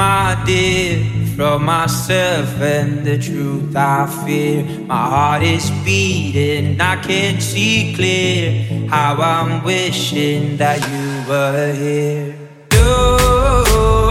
my dear, from myself and the truth I fear. My heart is beating, I can't see clear. How I'm wishing that you were here. You're